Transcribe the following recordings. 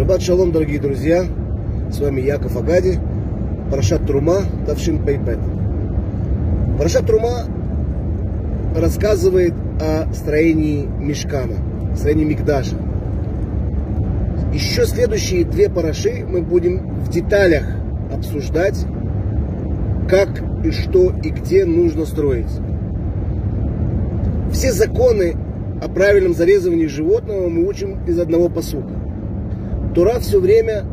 Шаббат шалом, дорогие друзья. С вами Яков Агади. Парашат Трума, Тавшин Пейпет. Парашат Трума рассказывает о строении Мешкана, строении Мигдаша. Еще следующие две параши мы будем в деталях обсуждать, как и что и где нужно строить. Все законы о правильном зарезывании животного мы учим из одного посука. Тура все время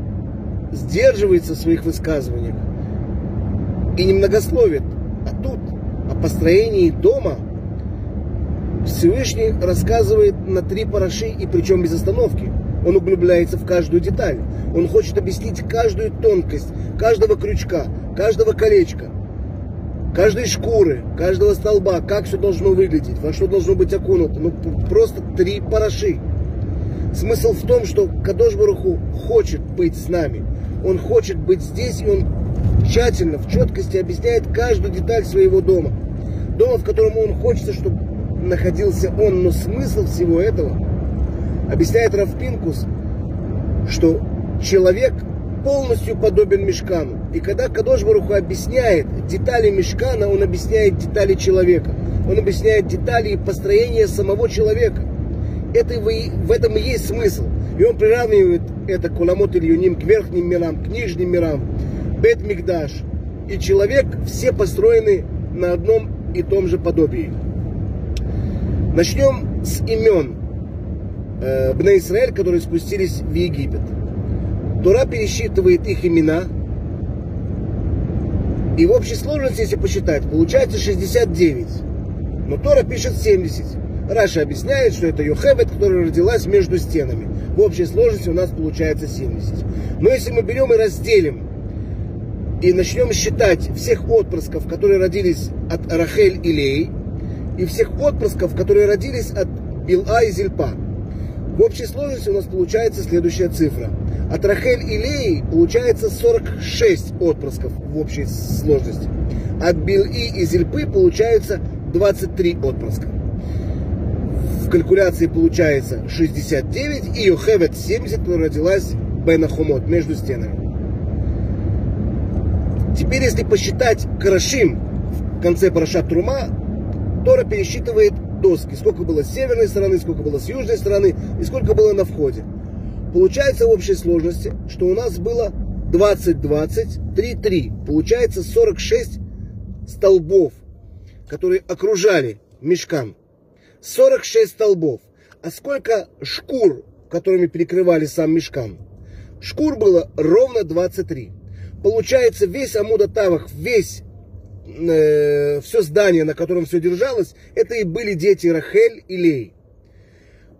сдерживается в своих высказываниях и немногословит. А тут о построении дома Всевышний рассказывает на три параши и причем без остановки. Он углубляется в каждую деталь. Он хочет объяснить каждую тонкость, каждого крючка, каждого колечка, каждой шкуры, каждого столба, как все должно выглядеть, во что должно быть окунуто. Ну, просто три параши. Смысл в том, что Кадош Баруху хочет быть с нами. Он хочет быть здесь, и он тщательно, в четкости объясняет каждую деталь своего дома. Дома, в котором он хочется, чтобы находился он. Но смысл всего этого, объясняет Равпинкус, что человек полностью подобен мешкану. И когда Кадош Баруху объясняет детали мешкана, он объясняет детали человека. Он объясняет детали построения самого человека. Это в этом и есть смысл. И он приравнивает это к Уламот Ильюним, к верхним мирам, к нижним мирам, Бет Мигдаш. И человек все построены на одном и том же подобии. Начнем с имен э, Бна Израиль, которые спустились в Египет. Тора пересчитывает их имена. И в общей сложности, если посчитать, получается 69. Но Тора пишет 70. Раша объясняет, что это Йохевет, которая родилась между стенами. В общей сложности у нас получается 70. Но если мы берем и разделим и начнем считать всех отпрысков, которые родились от Рахель и Лей, и всех отпрысков, которые родились от Била и Зильпа, в общей сложности у нас получается следующая цифра. От Рахель и Леи получается 46 отпрысков в общей сложности. От Бил-И и Зильпы получается 23 отпрыска. В калькуляции получается 69 и Йохевет 70, которая родилась Бенахумот между стенами. Теперь, если посчитать Карашим в конце Параша Трума, Тора пересчитывает доски. Сколько было с северной стороны, сколько было с южной стороны и сколько было на входе. Получается в общей сложности, что у нас было 20, 20, 3, 3. Получается 46 столбов, которые окружали мешкам. 46 столбов. А сколько шкур, которыми перекрывали сам мешкам? Шкур было ровно 23. Получается весь Амуда Тавах, весь э, все здание, на котором все держалось, это и были дети Рахель и Лей.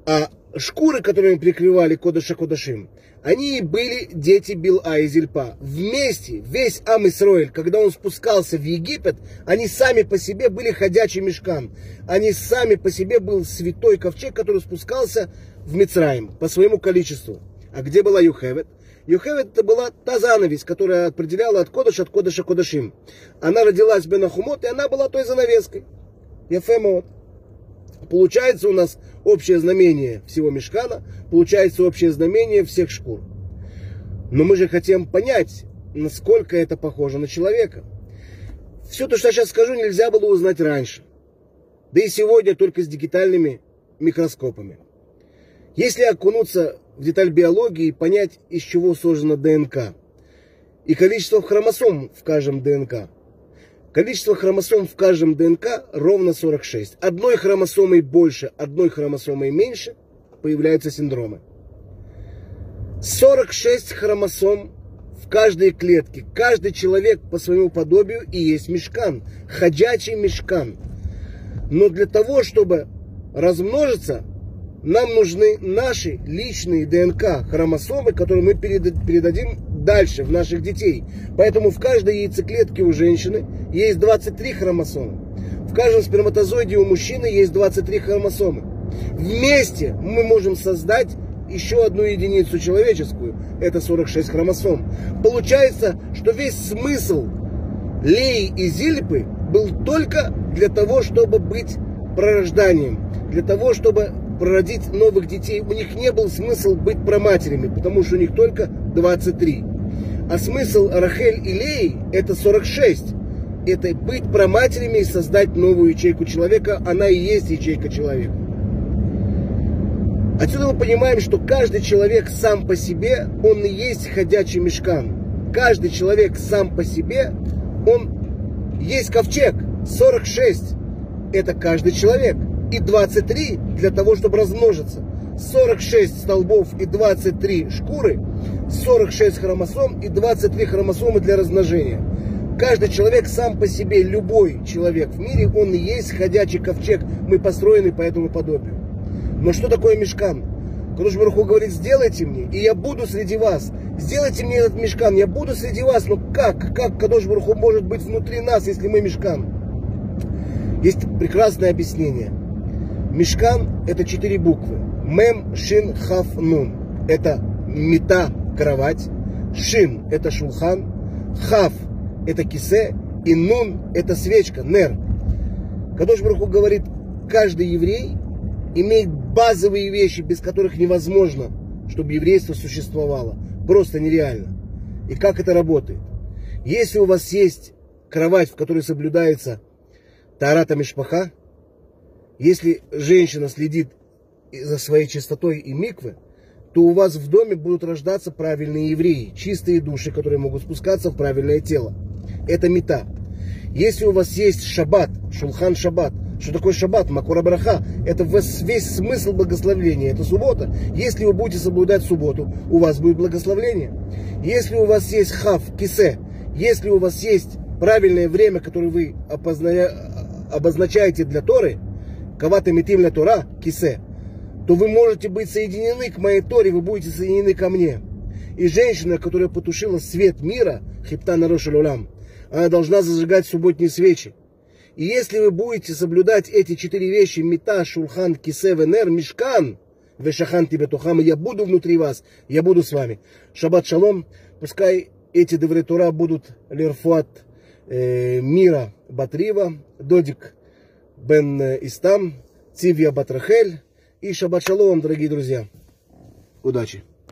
А шкуры, которыми прикрывали Кодыша Кодашим, они были дети Бил'a и Зильпа. Вместе, весь Ам Исроэль, когда он спускался в Египет, они сами по себе были ходячий мешкан. Они сами по себе был святой ковчег, который спускался в Мицраим по своему количеству. А где была Юхевет? Юхевет это была та занавесь, которая определяла от Кодыша от Кодыша Кодашим. Она родилась в Бенахумот, и она была той занавеской. Ефемот. Получается у нас общее знамение всего мешкана, получается общее знамение всех шкур. Но мы же хотим понять, насколько это похоже на человека. Все то, что я сейчас скажу, нельзя было узнать раньше. Да и сегодня только с дигитальными микроскопами. Если окунуться в деталь биологии и понять, из чего сложена ДНК, и количество хромосом в каждом ДНК, Количество хромосом в каждом ДНК ровно 46. Одной хромосомой больше, одной хромосомой меньше появляются синдромы. 46 хромосом в каждой клетке. Каждый человек по своему подобию и есть мешкан. Ходячий мешкан. Но для того, чтобы размножиться, нам нужны наши личные ДНК, хромосомы, которые мы передадим дальше в наших детей. Поэтому в каждой яйцеклетке у женщины есть 23 хромосомы. В каждом сперматозоиде у мужчины есть 23 хромосомы. Вместе мы можем создать еще одну единицу человеческую. Это 46 хромосом. Получается, что весь смысл Леи и Зильпы был только для того, чтобы быть пророжданием. Для того, чтобы прородить новых детей, у них не был смысл быть проматерями, потому что у них только 23. А смысл Рахель и Леи это 46. Это быть проматерями и создать новую ячейку человека. Она и есть ячейка человека. Отсюда мы понимаем, что каждый человек сам по себе, он и есть ходячий мешкан. Каждый человек сам по себе, он есть ковчег. 46 это каждый человек. И 23 для того, чтобы размножиться. 46 столбов и 23 шкуры, 46 хромосом и 23 хромосомы для размножения. Каждый человек сам по себе, любой человек в мире, он и есть ходячий ковчег. Мы построены по этому подобию. Но что такое мешкан? Кадуш Баруху говорит, сделайте мне, и я буду среди вас. Сделайте мне этот мешкан, я буду среди вас. Но как? Как Кадош Баруху может быть внутри нас, если мы мешкан? Есть прекрасное объяснение. Мешкан – это четыре буквы. Мем, Шин, Хав, Нун. Это мета, кровать. Шин – это шулхан. Хав – это кисе. И Нун – это свечка, нер. Кадош Баруху говорит, каждый еврей имеет базовые вещи, без которых невозможно, чтобы еврейство существовало. Просто нереально. И как это работает? Если у вас есть кровать, в которой соблюдается Тарата Мишпаха, если женщина следит за своей чистотой и миквы, то у вас в доме будут рождаться правильные евреи, чистые души, которые могут спускаться в правильное тело. Это мета. Если у вас есть шаббат, шулхан шаббат, что такое шаббат, макура браха? Это весь смысл благословения. Это суббота. Если вы будете соблюдать субботу, у вас будет благословление. Если у вас есть хав, кисе, если у вас есть правильное время, которое вы обозначаете для Торы, кавата метим для Тора, кисе, то вы можете быть соединены к моей Торе, вы будете соединены ко мне. И женщина, которая потушила свет мира, хиптана рошалулам, она должна зажигать субботние свечи. И если вы будете соблюдать эти четыре вещи, мета, шулхан, кисе, венер, мешкан, вешахан тибетухам, я буду внутри вас, я буду с вами. Шаббат шалом, пускай эти девретура будут лерфуат э, мира Батрива, Додик бен Истам, Цивья Батрахель и шаббат шалом, дорогие друзья. Удачи!